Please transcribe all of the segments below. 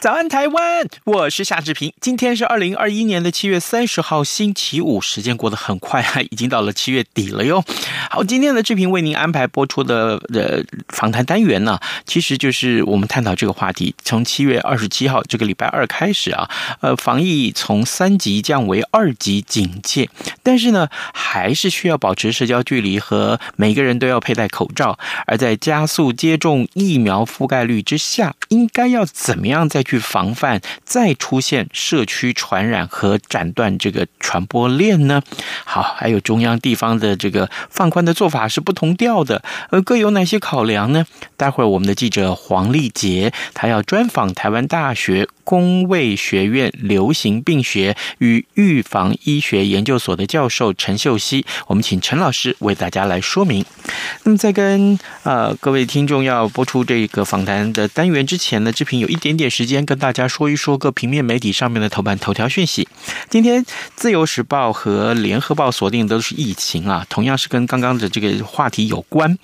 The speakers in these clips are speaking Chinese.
早安，台湾！我是夏志平。今天是二零二一年的七月三十号，星期五。时间过得很快啊，已经到了七月底了哟。好，今天的志平为您安排播出的呃访谈单元呢，其实就是我们探讨这个话题。从七月二十七号这个礼拜二开始啊，呃，防疫从三级降为二级警戒，但是呢，还是需要保持社交距离和每个人都要佩戴口罩。而在加速接种疫苗覆盖率之下，应该要怎么样在去防范再出现社区传染和斩断这个传播链呢？好，还有中央地方的这个放宽的做法是不同调的，而各有哪些考量呢？待会儿我们的记者黄丽杰，他要专访台湾大学公卫学院流行病学与预防医学研究所的教授陈秀熙，我们请陈老师为大家来说明。那么在跟呃各位听众要播出这个访谈的单元之前呢，志平有一点点时间。跟大家说一说各平面媒体上面的头版头条讯息。今天《自由时报》和《联合报》锁定的都是疫情啊，同样是跟刚刚的这个话题有关。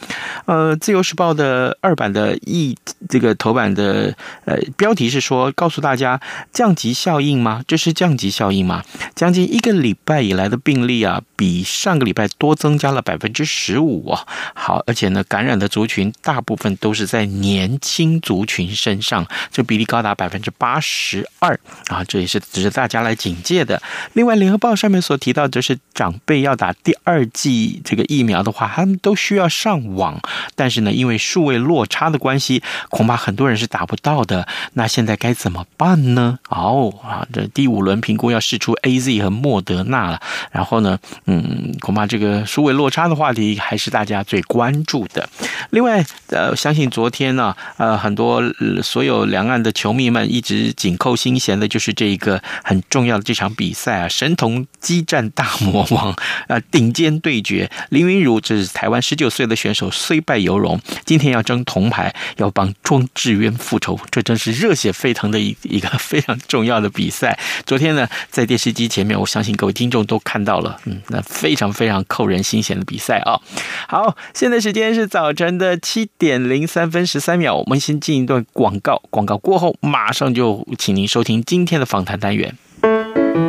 呃，《自由时报》的二版的疫这个头版的呃标题是说，告诉大家降级效应吗？这是降级效应吗？将近一个礼拜以来的病例啊，比上个礼拜多增加了百分之十五啊。好，而且呢，感染的族群大部分都是在年轻族群身上，这比例高达百。百分之八十二啊，这也是值得大家来警戒的。另外，《联合报》上面所提到，就是长辈要打第二剂这个疫苗的话，他们都需要上网，但是呢，因为数位落差的关系，恐怕很多人是打不到的。那现在该怎么办呢？哦啊，这第五轮评估要试出 AZ 和莫德纳了。然后呢，嗯，恐怕这个数位落差的话题还是大家最关注的。另外，呃，相信昨天呢，呃，很多所有两岸的球迷们。一直紧扣心弦的就是这一个很重要的这场比赛啊，神童激战大魔王啊，顶尖对决。林昀儒这是台湾十九岁的选手，虽败犹荣，今天要争铜牌，要帮庄智渊复仇，这真是热血沸腾的一一个非常重要的比赛。昨天呢，在电视机前面，我相信各位听众都看到了，嗯，那非常非常扣人心弦的比赛啊。好，现在时间是早晨的七点零三分十三秒，我们先进一段广告，广告过后马。马上就请您收听今天的访谈单元。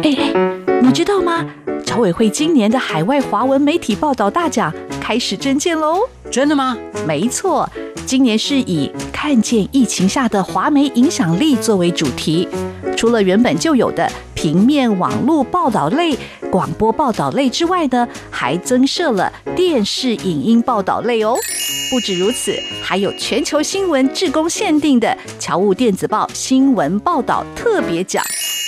哎哎，你知道吗？侨委会今年的海外华文媒体报道大奖开始征件喽！真的吗？没错，今年是以“看见疫情下的华媒影响力”作为主题。除了原本就有的平面网络报道类、广播报道类之外呢，还增设了电视影音报道类哦。不止如此，还有全球新闻志工限定的侨务电子报新闻报道特别奖。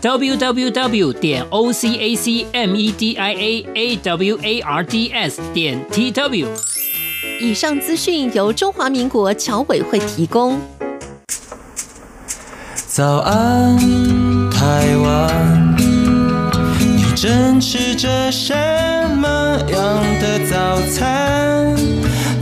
w w w 点 o c a c m e d i a a w a r R D S 点 T W。以上资讯由中华民国侨委会提供。早安，台湾，你正吃着什么样的早餐？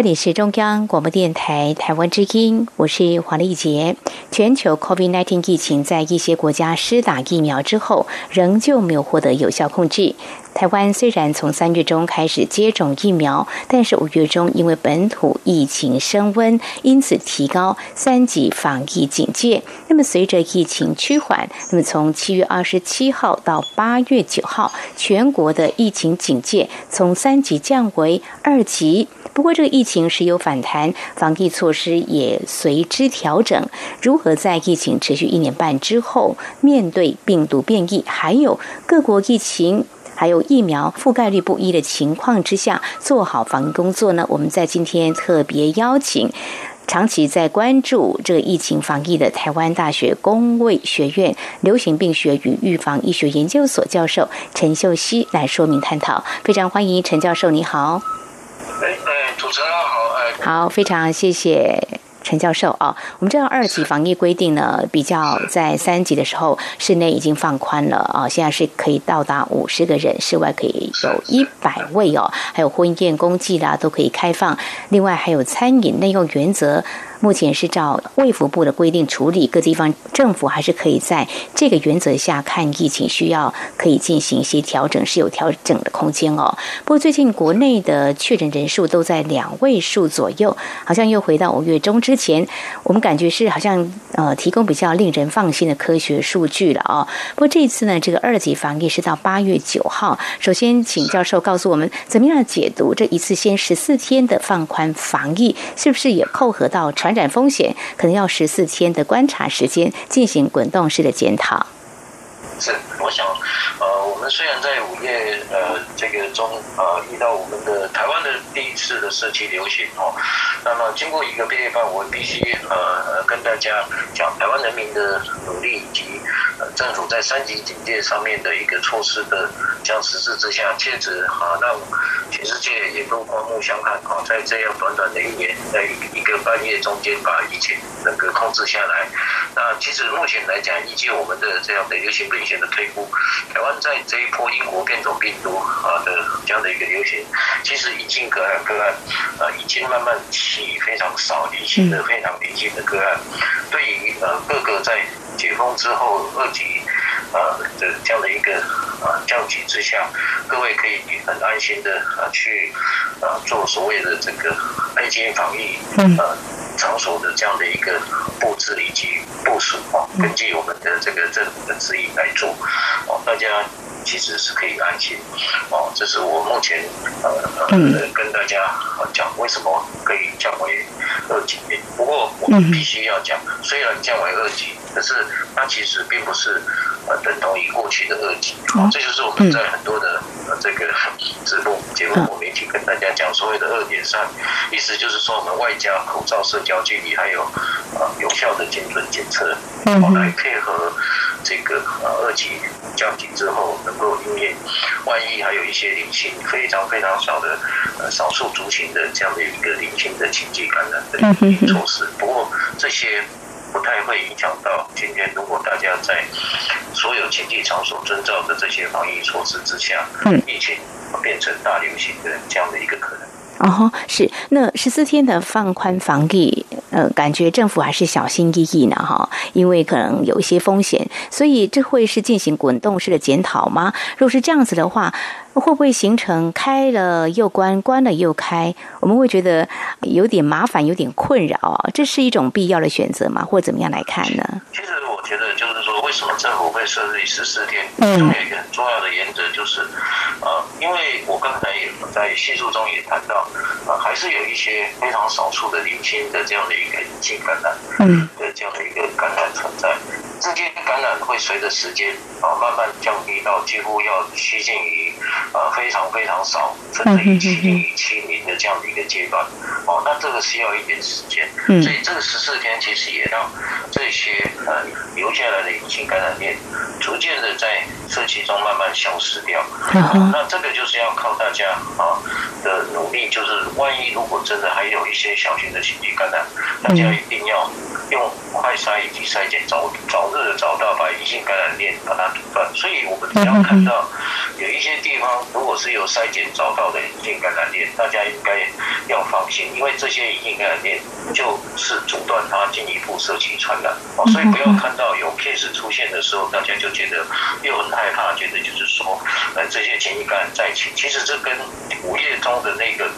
这里是中央广播电台台湾之音，我是黄丽杰。全球 COVID-19 疫情在一些国家施打疫苗之后，仍旧没有获得有效控制。台湾虽然从三月中开始接种疫苗，但是五月中因为本土疫情升温，因此提高三级防疫警戒。那么随着疫情趋缓，那么从七月二十七号到八月九号，全国的疫情警戒从三级降为二级。不过这个疫情时有反弹，防疫措施也随之调整。如何在疫情持续一年半之后，面对病毒变异，还有各国疫情，还有疫苗覆盖率不一的情况之下，做好防疫工作呢？我们在今天特别邀请长期在关注这个疫情防疫的台湾大学公卫学院流行病学与预防医学研究所教授陈秀熙来说明探讨。非常欢迎陈教授，你好。主持人好，哎，好，非常谢谢陈教授啊。我们知道二级防疫规定呢，比较在三级的时候，室内已经放宽了啊，现在是可以到达五十个人，室外可以有一百位哦，还有婚宴、公祭啦都可以开放，另外还有餐饮内用原则。目前是照卫福部的规定处理，各地方政府还是可以在这个原则下看疫情需要，可以进行一些调整，是有调整的空间哦。不过最近国内的确诊人数都在两位数左右，好像又回到五月中之前，我们感觉是好像呃提供比较令人放心的科学数据了哦。不过这一次呢，这个二级防疫是到八月九号。首先，请教授告诉我们，怎么样解读这一次先十四天的放宽防疫，是不是也扣合到？传染风险可能要十四天的观察时间进行滚动式的检讨。是，我想，呃，我们虽然在五月呃这个中呃遇到我们的台湾的第一次的社区流行哦，那么经过一个月半，我必须呃跟大家讲台湾人民的努力以及呃政府在三级警戒上面的一个措施的这样实施之下，确实啊让全世界也都刮目相看啊，在这样短短的一年在一个半月中间把疫情整个控制下来。那其实目前来讲，依据我们的这样的流行病学。的推估，台湾在在这一波英国变种病毒啊的这样的一个流行，其实已经个案个案啊已经慢慢起非常少，零星的非常零星的个案，对于呃各个在解封之后二级啊的这样的一个啊降级之下，各位可以很安心的啊去啊做所谓的这个安心防疫啊。场所的这样的一个布置以及部署啊，根据我们的这个政府的指引来做，哦，大家其实是可以安心，哦，这是我目前呃呃跟大家讲为什么可以降为二级。不过我们必须要讲，虽然降为二级，可是它其实并不是呃等同于过去的二级，哦，这就是我们在很多的呃。这个直播节目，我媒体跟大家讲所谓的二点三，意思就是说我们外加口罩、社交距离，还有呃有效的精准检测，哦来配合这个呃二级降级之后能够应验。万一还有一些零星、非常非常少的呃少数族群的这样的一个零星的经济感染的措施，不过这些。不太会影响到今天。如果大家在所有经济场所遵照的这些防疫措施之下，嗯，疫情变成大流行的这样的一个可能。哦，是。那十四天的放宽防疫，呃，感觉政府还是小心翼翼呢，哈，因为可能有一些风险，所以这会是进行滚动式的检讨吗？如果是这样子的话。会不会形成开了又关，关了又开？我们会觉得有点麻烦，有点困扰啊。这是一种必要的选择吗？或怎么样来看呢？其实我觉得就，为什么政府会设立十四天？嗯，有一个很重要的原则就是，呃，因为我刚才也在叙述中也谈到，呃，还是有一些非常少数的零星的这样的一个隐性感染，嗯，的这样的一个感染存在。这些感染会随着时间啊慢慢降低到几乎要趋近于呃非常非常少，甚至于趋近于清零的这样的一个阶段。哦，那这个需要一点时间。所以这个十四天其实也让这些呃留下来的隐性感染链逐渐的在社区中慢慢消失掉。那这个就是要靠大家啊的努力，就是万一如果真的还有一些小型的情境感染，大家一定要用快筛以及筛检早早日。的找到把隐性感染链把它阻断，所以我们只要看到有一些地方如果是有筛检找到的隐性感染链，大家应该要放心，因为这些隐性感染链就是阻断它进一步社区传染。哦，所以不要看到有 case 出现的时候，大家就觉得又很害怕，觉得就是说，呃，这些检疫感染在一起，其实这跟五月中的那个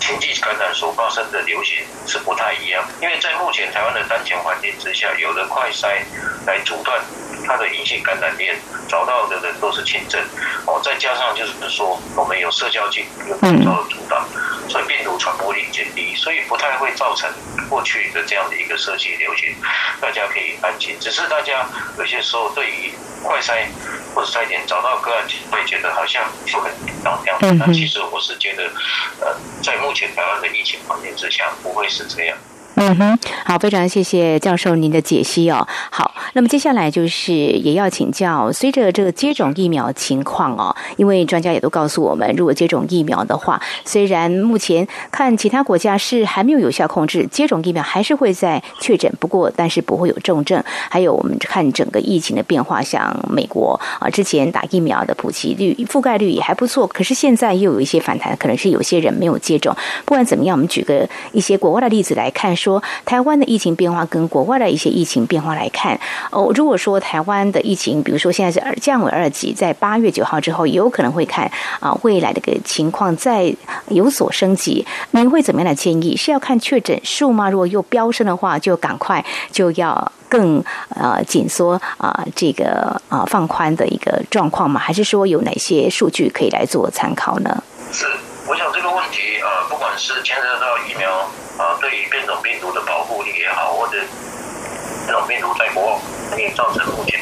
情境感染所发生的流行是不太一样，因为在目前台湾的当前环境之下，有了快筛来阻断它的隐性感染链，找到的人都是轻症，哦，再加上就是说我们有社交距离有很高的阻挡，所以病毒传播力减低，所以不太会造成过去的这样的一个社区流行，大家可以安心。只是大家有些时候对于快筛或者筛检找到个案，会觉得好像就很紧张这样子，但其实我是觉得，呃，在目前台湾的疫情环境之下，不会是这样。嗯哼，好，非常谢谢教授您的解析哦。好，那么接下来就是也要请教，随着这个接种疫苗情况哦，因为专家也都告诉我们，如果接种疫苗的话，虽然目前看其他国家是还没有有效控制，接种疫苗还是会在确诊，不过但是不会有重症。还有我们看整个疫情的变化，像美国啊，之前打疫苗的普及率、覆盖率也还不错，可是现在又有一些反弹，可能是有些人没有接种。不管怎么样，我们举个一些国外的例子来看。说台湾的疫情变化跟国外的一些疫情变化来看，哦，如果说台湾的疫情，比如说现在是降为二级，在八月九号之后，有可能会看啊未来的个情况再有所升级，您会怎么样的建议？是要看确诊数吗？如果又飙升的话，就赶快就要更呃紧缩啊这个啊放宽的一个状况吗？还是说有哪些数据可以来做参考呢？是，我想这个问题啊、呃，不管是牵涉到疫苗。啊，对于变种病毒的保护力也好，或者这种病毒在国外也造成目前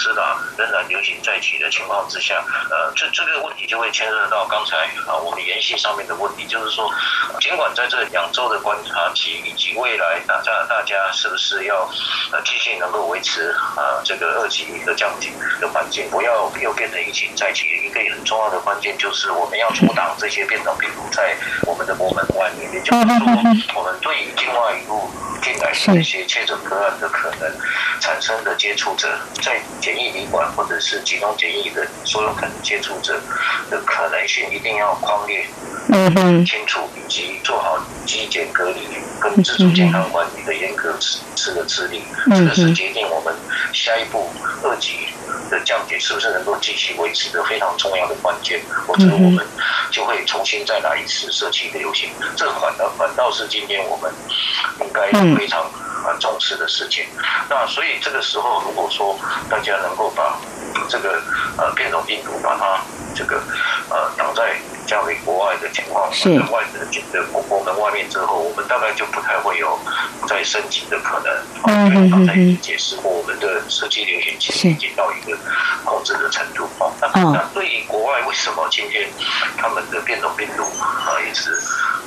是的，仍然流行在起的情况之下，呃，这这个问题就会牵涉到刚才啊我们联系上面的问题，就是说，尽管在这两周的观察期以及未来大家大家是不是要呃继续能够维持啊这个二级的降级的环境，不要又变成疫情再起，一个很重要的关键就是我们要阻挡这些变种病毒在我们的国门外面，也就是说，我们对于境外一路进来的这些确诊个案的可能产生的接触者，在检疫旅馆或者是集中检疫的所有可能接触者的可能性，一定要框列清楚，以及做好基检隔离跟自主健康管理的严格实施的制定，这个是决定我们下一步二级的降解是不是能够继续维持的非常重要的关键，或者我们就会重新再来一次社区的游行，这反倒反倒是今天我们应该非常。啊重视的事情，那所以这个时候，如果说大家能够把这个呃变种病毒把它这个呃挡在这样的国外的情况，是。外的的国国门外面之后，我们大概就不太会有再升级的可能。嗯嗯刚才已经解释过，我们的社区流行其实已经到一个控制的程度。哦，那那对于国外，为什么今天他们的变种病毒啊也是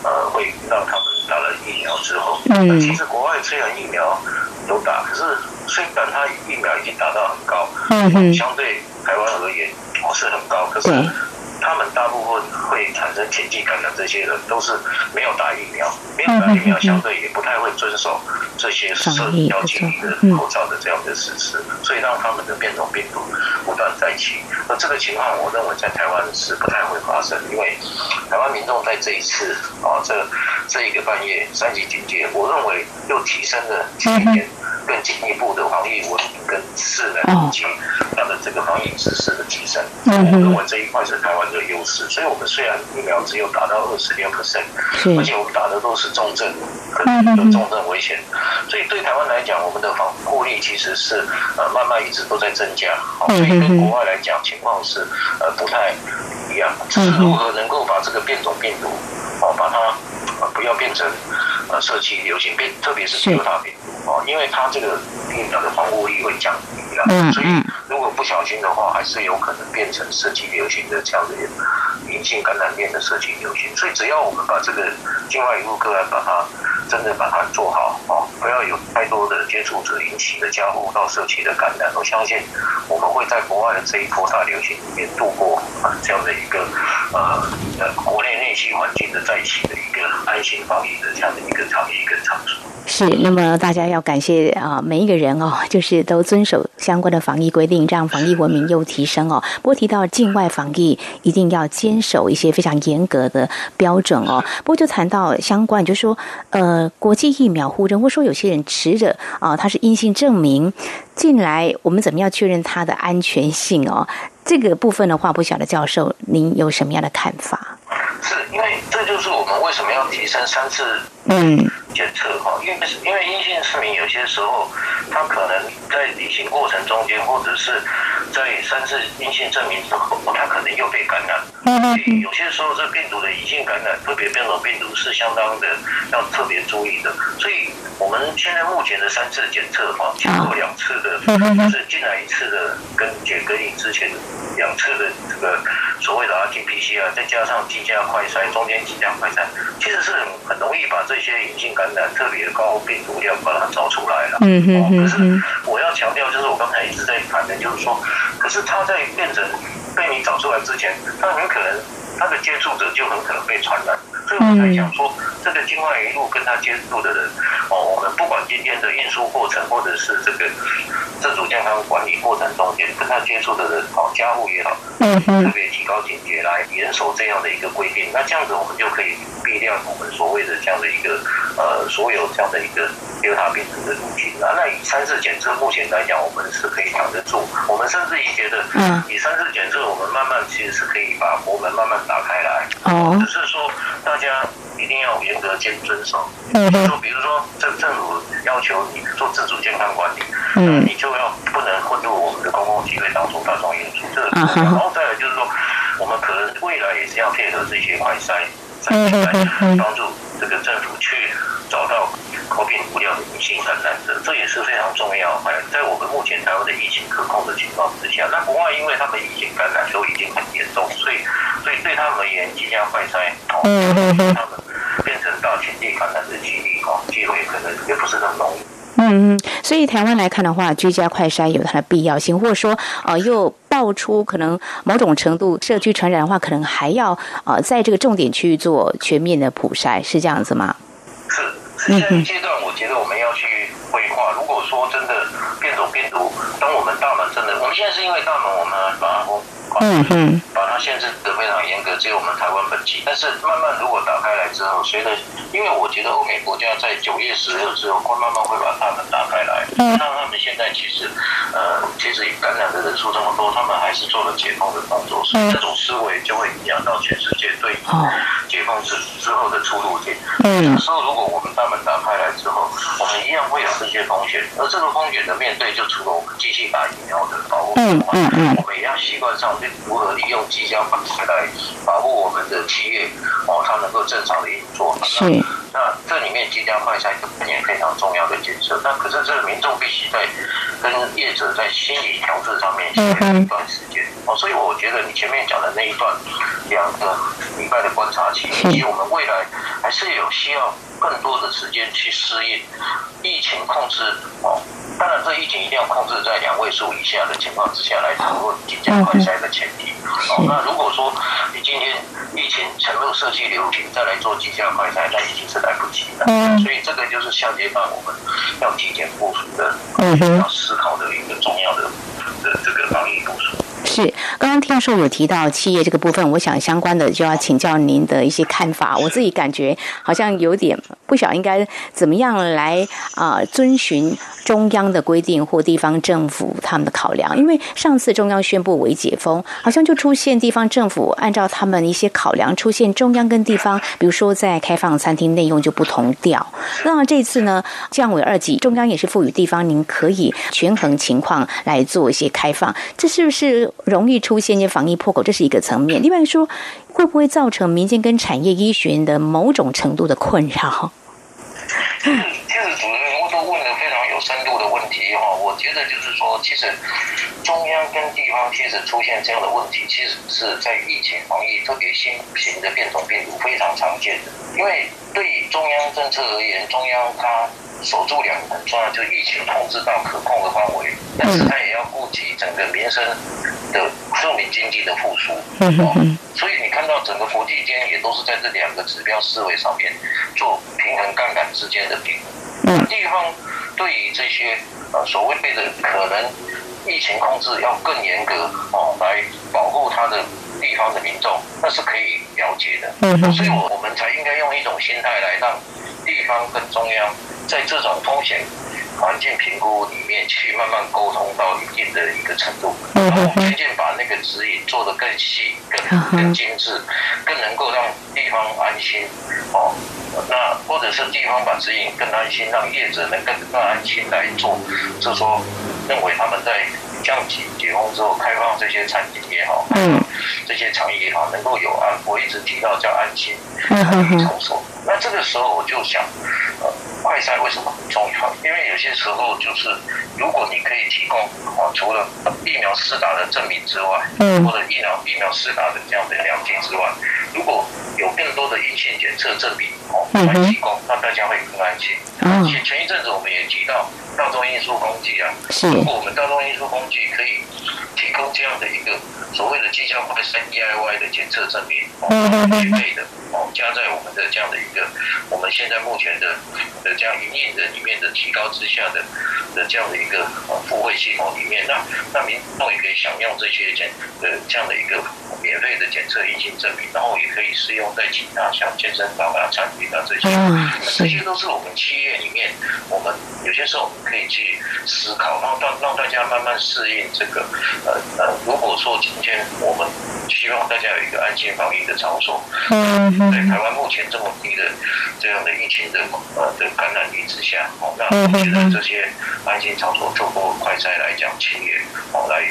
呃会让他们打了疫苗之后，嗯，其实国外虽然疫苗都打，可是虽然它疫苗已经打到很高，嗯，相对台湾而言不是很高，可是他们大部分会产生前期感染这些人都是没有打疫苗，没有打疫苗相对也不太会遵守这些社交距离的口罩的这样的实施，所以让他们的变种病毒不断再起。那这个情况，我认为在台湾是不太会发生，因为台湾民众在这一次啊这。这一个半月三级警戒，我认为又提升了前一年更进一步的防疫文明跟势能以及它的这个防疫知识的提升。我认为这一块是台湾的优势。所以我们虽然疫苗只有达到二十六 percent，而且我们打的都是重症，可能有重症危险。所以对台湾来讲，我们的防护力其实是呃慢慢一直都在增加。所以跟国外来讲，情况是呃不太一样。只是如何能够把这个变种病毒哦把它。不要变成呃社区流行病，特别是德尔塔病毒啊，因为它这个疫苗的防护力会降低了，所以如果不小心的话，还是有可能变成社区流行的这样的隐性感染链的社区流行。所以只要我们把这个境外移入个案把它真的把它做好啊，不要有太多的接触者引起的交互到社区的感染，我相信我们会在国外的这一波大流行里面度过啊这样的一个呃呃国内内需环境的再起的一个安心防疫的这样的一个长期跟场所。是，那么大家要感谢啊，每一个人哦，就是都遵守相关的防疫规定，让防疫文明又提升哦。不过提到境外防疫，一定要坚守一些非常严格的标准哦。不过就谈到相关，就是说呃，国际疫苗互认，或说有些人持着啊，他是阴性证明进来，我们怎么样确认它的安全性哦？这个部分的话，不晓得教授您有什么样的看法？是因为这就是我们为什么要提升三次嗯。检测哈，因为因为阴性市民有些时候他可能在旅行过程中间，或者是在三次阴性证明之后，他可能又被感染。所以有些时候这病毒的隐性感染，特别变种病毒是相当的要特别注意的。所以我们现在目前的三次检测哈，经过两次的，就是进来一次的跟解隔离之前两次的这个所谓的 RT-PCR，再加上机加快筛，中间机加快筛，其实是很很容易把这些隐性感染特别高病毒量把它找出来了。嗯嗯，可是我要强调，就是我刚才一直在谈的，就是说，可是他在变成被你找出来之前，他很可能他的接触者就很可能被传染。所以我才讲说，这个境外一路跟他接触的人，哦，我们不管今天的运输过程，或者是这个自主健康管理过程中间跟他接触的人，哦，家户也好，嗯，特别提高警觉来严守这样的一个规定。那这样子我们就可以避掉我们所谓的这样的一个呃，所有这样的一个第二病毒的入侵。那那以三次检测目前来讲，我们是可以扛得住。我们甚至于觉得，嗯，以三次检测，我们慢慢其实是可以把国门慢慢打开来。哦，只是说。大家一定要严格遵遵守。嗯，就比如说，政政府要求你做自主健康管理，嗯，你就要不能混入我们的公共机会当中大众运输。这个，然后再来就是说，我们可能未来也是要配合这些快筛，来帮助这个政府去找到 COVID 无料的女性感染者，这也是非常重要。哎在我们目前台湾的疫情可控的情况之下，那国外因为他们疫情感染都已经很严重，所以。所以对他们而言，即将快筛，嗯嗯嗯，他们变成到前地感染的几率，哦，机会可能也不是那么容易。嗯嗯，所以台湾来看的话，居家快筛有它的必要性，或者说，呃，又爆出可能某种程度社区传染的话，可能还要呃，在这个重点区域做全面的普筛，是这样子吗？是，现阶段，我觉得我们要去规划。如果说真的变种病毒，当我们大门真的，我们现在是因为大门，我们把它。嗯嗯，把它限制的非常严格，只有我们台湾本地。但是慢慢如果打开来之后，随着，因为我觉得欧美国家在九月十六之后会慢慢会把大门打开来。嗯，那他们现在其实，呃，其实感染的人数这么多，他们还是做了解封的动作，所以这种思维就会影响到全世界对解封之之后的出入点。嗯，有时候如果我们大门打开来之后，我们一样会有这些风险，而这个风险的面对，就除了我们继续打疫苗的保护之外，我们也要习惯上去。如何利用机加快筛来保护我们的企业哦，它能够正常的运作？是。那这里面机加快筛也非常重要的检测。那可是这个民众必须在跟业者在心理调适上面需要一段时间哦。所以我觉得你前面讲的那一段两个礼拜的观察期，以及我们未来还是有需要更多的时间去适应疫情控制哦。当然，这疫情一定要控制在两位数以下的情况之下来掌握机加快筛的前提。哦，那如果说你今天疫情沉入社区流行，再来做机加快筛，那已经是来不及了。嗯。所以这个就是下阶段我们要提前部署的，嗯，要思考的一个重要的的这个防疫部署。是，刚刚听说有提到企业这个部分，我想相关的就要请教您的一些看法。我自己感觉好像有点不晓得应该怎么样来啊、遵循中央的规定或地方政府他们的考量。因为上次中央宣布为解封，好像就出现地方政府按照他们一些考量，出现中央跟地方，比如说在开放餐厅内用就不同调。那这次呢，降为二级，中央也是赋予地方，您可以权衡情况来做一些开放，这是不是？容易出现一些防疫破口，这是一个层面。另外说，会不会造成民间跟产业医学的某种程度的困扰？嗯，其实主持人都问的非常有深度的题哈。我觉得就是说，其实中央跟地方其实出现这样的问题，其实是在疫情防疫特别新型的变种病毒非常常见的。因为对中央政策而言，中央它守住两个很重要，就疫情控制到可控的范围，但是它也要顾及整个民生的庶民经济的复苏。嗯，所以你看到整个国际间也都是在这两个指标思维上面做平衡杠杆之间的平衡。嗯，地方对于这些呃所谓的可能疫情控制要更严格哦，来保护他的地方的民众，那是可以了解的。嗯，所以我我们才应该用一种心态来让地方跟中央在这种风险。环境评估里面去慢慢沟通到一定的一个程度，然后渐渐把那个指引做得更细、更更精致，更能够让地方安心哦。那或者是地方把指引更安心，让业者能更更安心来做，就是说认为他们在降级解封之后开放这些餐饮也好，嗯，这些场域也好，能够有安，我一直提到叫安心场所。那这个时候我就想，呃。快筛为什么很重要？因为有些时候就是，如果你可以提供啊，除了疫苗施打的证明之外，嗯，或者疫苗疫苗施打的这样的了解之外，如果有更多的阴性检测证明哦来提供，那大家会更安心。嗯，前前一阵子我们也提到大众运输工具啊，是，如果我们大众运输工具可以提供这样的一个所谓的绩效快筛 DIY 的检测证明哦，免费的。哦，加在我们的这样的一个，我们现在目前的的这样营运的里面的提高之下的的这样的一个呃付费系统里面，那那民众也可以享用这些检的这样的一个免费的检测阴性证明，然后也可以适用在其他像健身房啊、餐厅啊这些，这些都是我们企业里面，我们有些时候我们可以去思考，然后让让大家慢慢适应这个呃呃，如果说今天我们希望大家有一个安心防疫的场所，嗯。在台湾目前这么低的这样的疫情的呃的感染率之下，哦，那我觉得这些安心场所透过快筛来讲，企业哦来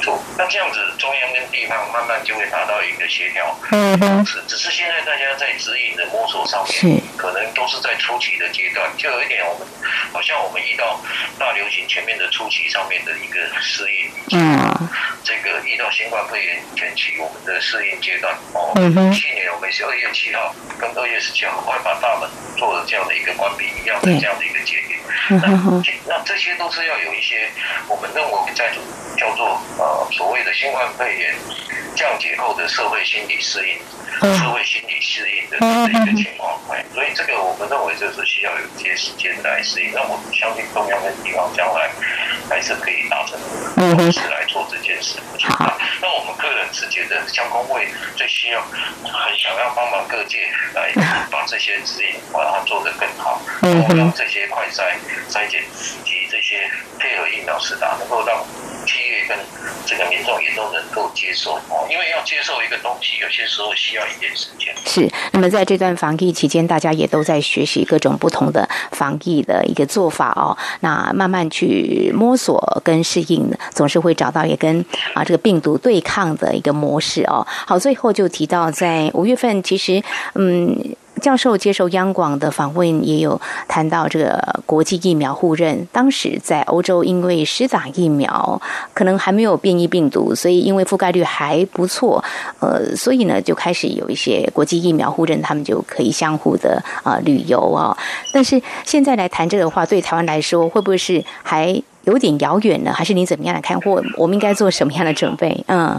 做，那这样子中央跟地方慢慢就会达到一个协调。嗯，是，只是现在大家在指引的摸索上面，可能都是在初期的阶段，就有一点我们好像我们遇到大流行前面的初期上面的一个适应，嗯，这个遇到新冠肺炎前期我们的适应阶段，哦，去年我们是二月。七号跟二月十七号，快把大门做了这样的一个关闭一样的这样的一个节点。那那这些都是要有一些我们认为在叫做呃所谓的新冠肺炎降解后的社会心理适应。社会心理适应的这一个情况，哎，所以这个我们认为就是需要有一些时间来适应。那我们相信中央跟地方将来还是可以达成共识来做这件事。好，那我们个人是觉得，相公会最需要很想要帮忙各界来 把这些指引把它做得更好，然后让这些快筛筛检以及这些配合疫苗施打，能够让跟这个民众也都能够接受哦。因为要接受一个东西，有些时候需要。一点时间是，那么在这段防疫期间，大家也都在学习各种不同的防疫的一个做法哦。那慢慢去摸索跟适应，总是会找到也跟啊这个病毒对抗的一个模式哦。好，最后就提到在五月份，其实嗯。教授接受央广的访问，也有谈到这个国际疫苗互认。当时在欧洲，因为施打疫苗可能还没有变异病毒，所以因为覆盖率还不错，呃，所以呢就开始有一些国际疫苗互认，他们就可以相互的啊、旅游啊。但是现在来谈这个话，对台湾来说，会不会是还有点遥远呢？还是你怎么样来看？或我们应该做什么样的准备？嗯。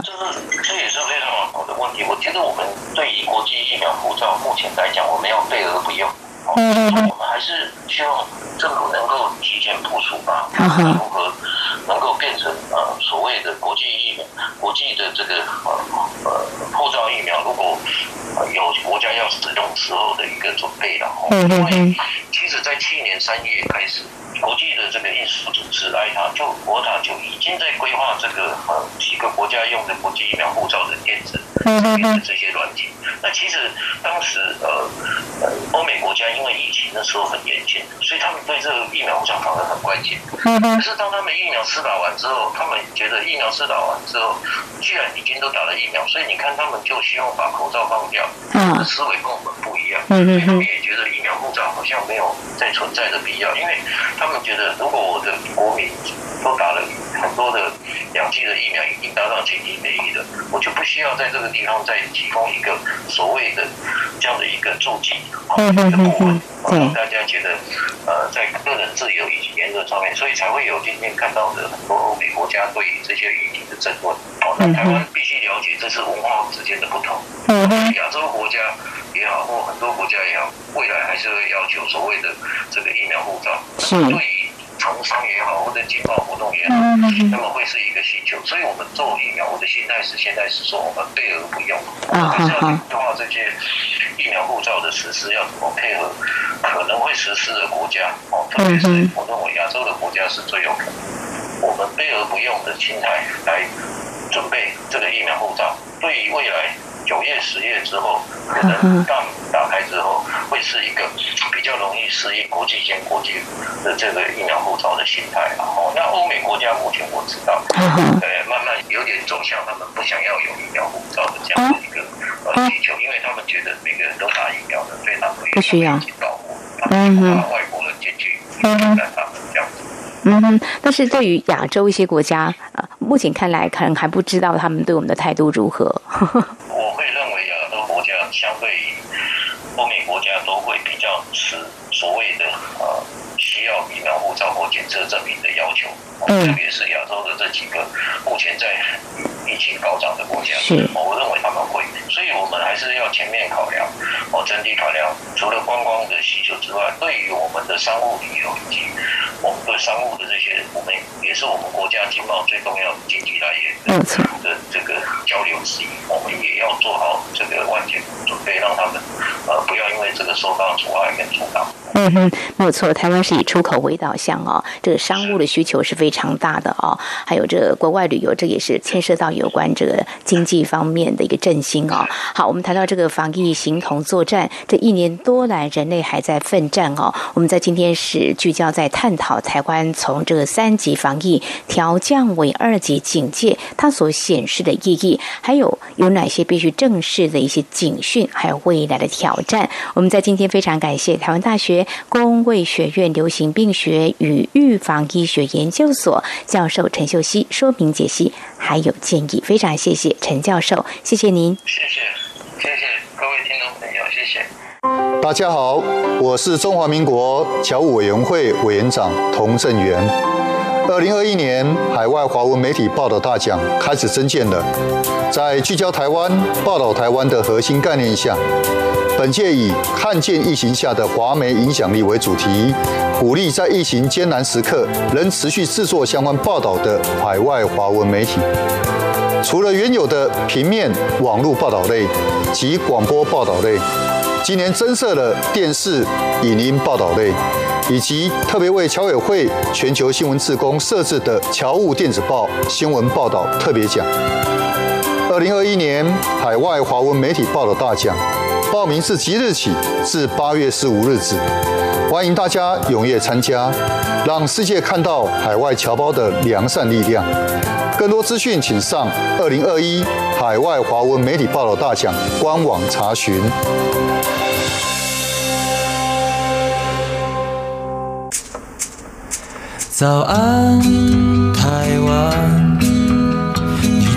我觉得我们对于国际疫苗护照，目前来讲，我们要备而不用。嗯嗯。我们还是希望政府能够提前部署吧，如何能够变成呃所谓的国际疫苗、国际的这个呃呃护照疫苗，如果有国家要使用时候的一个准备了。嗯嗯。因为其实，在去年三月开始。国际的这个运输组织 ITA 就国塔就已经在规划这个呃几个国家用的国际疫苗护照的电子的这些软体。那其实当时呃呃欧美国家因为疫情的时候很严峻，所以他们对这个疫苗护照搞得很关键。可是当他们疫苗施打完之后，他们觉得疫苗施打完之后，既然已经都打了疫苗，所以你看他们就希望把口罩放掉。嗯，思维跟我们不一样。嗯嗯，他们也觉得疫苗护照好像没有再存在的必要，因为他。他们觉得，如果我的国民都打了很多的两剂的疫苗，已经达到群体免疫了，我就不需要在这个地方再提供一个所谓的这样的一个注记的部分，让大家觉得，呃，在个人自由以及言论上面，所以才会有今天看到的很多欧美国家对于这些议题的争论。哦，那台湾必须。了解，这是文化之间的不同。亚洲国家也好，或很多国家也好，未来还是会要求所谓的这个疫苗护照。是。对于厂商也好，或者经贸活动也好，那么会是一个需求。所以我们做疫苗，我的心态是现在是说，我们备而不用。我们还是要规划这些疫苗护照的实施要怎么配合可能会实施的国家。哦，特别是我认为亚洲的国家是最有可能。我们备而不用的心态来准备这个疫苗护照，对于未来。九月、十月之后，可能当打开之后，会是一个适应国际间国际的这个疫苗护照的心态。哦，那欧美国家目前我知道，对，慢慢有点走向他们不想要有疫苗护照的这样的一个呃需求，因为他们觉得每个人都打疫苗的非常不需要保护，怕外国人进去感染他们这样子。嗯哼，但是对于亚洲一些国家，呃，目前看来可能还不知道他们对我们的态度如何。我会认为亚洲国家相对于欧美国家都会比较持所谓的呃需要疫苗护照或检测证明的要求，特别是亚洲的这几个目前在疫情高涨的国家，我认为他们会，所以我们还是要全面考量哦，整体考量除了观光的需求之外，对于我们的商务旅游以及我们对商务的这些，我们也是我们国家经贸最重要的经济来源的的这个交流之一，我们也要做好这个万全准备，让他们呃不要因为这个受到阻碍跟阻挡。嗯哼，没有错，台湾是以出口为导向哦，这个商务的需求是非常大的哦，还有这个国外旅游，这也是牵涉到有关这个经济方面的一个振兴哦。好，我们谈到这个防疫形同作战，这一年多来人类还在奋战哦。我们在今天是聚焦在探讨台湾从这个三级防疫调降为二级警戒，它所显示的意义，还有有哪些必须正视的一些警讯，还有未来的挑战。我们在今天非常感谢台湾大学。公卫学院流行病学与预防医学研究所教授陈秀熙说明解析，还有建议，非常谢谢陈教授，谢谢您。谢谢，谢谢各位听众朋友，谢谢。大家好，我是中华民国侨务委员会委员长童振源。二零二一年海外华文媒体报道大奖开始征件了，在聚焦台湾、报道台湾的核心概念下。本届以“看见疫情下的华媒影响力”为主题，鼓励在疫情艰难时刻仍持续制作相关报道的海外华文媒体。除了原有的平面、网络报道类及广播报道类，今年增设了电视、影音报道类，以及特别为侨委会全球新闻志工设置的侨务电子报新闻报道特别奖。二零二一年海外华文媒体报道大奖。报名自即日起至八月十五日止，欢迎大家踊跃参加，让世界看到海外侨胞的良善力量。更多资讯，请上二零二一海外华文媒体报道大奖官网查询。早安，台湾，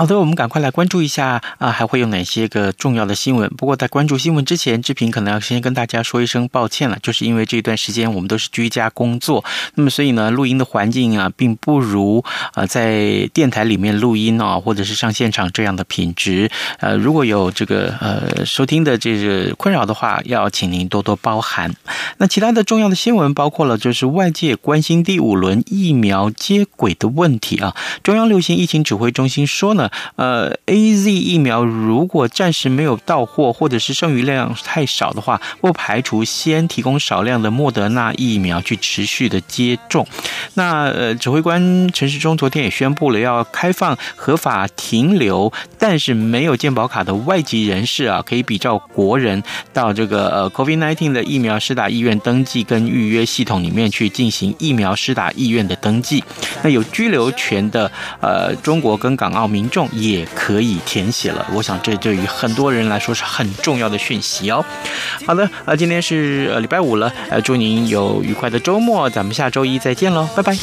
好的，我们赶快来关注一下啊，还会有哪些个重要的新闻？不过在关注新闻之前，志平可能要先跟大家说一声抱歉了，就是因为这段时间我们都是居家工作，那么所以呢，录音的环境啊，并不如呃在电台里面录音啊，或者是上现场这样的品质。呃，如果有这个呃收听的这个困扰的话，要请您多多包涵。那其他的重要的新闻包括了，就是外界关心第五轮疫苗接轨的问题啊。中央流行疫情指挥中心说呢。呃，AZ 疫苗如果暂时没有到货，或者是剩余量太少的话，不排除先提供少量的莫德纳疫苗去持续的接种。那呃，指挥官陈时中昨天也宣布了，要开放合法停留，但是没有健保卡的外籍人士啊，可以比照国人到这个呃 COVID-19 的疫苗施打意愿登记跟预约系统里面去进行疫苗施打意愿的登记。那有居留权的呃中国跟港澳民众。也可以填写了。我想这对于很多人来说是很重要的讯息哦。好的，呃，今天是呃礼拜五了，呃，祝您有愉快的周末，咱们下周一再见喽，拜拜。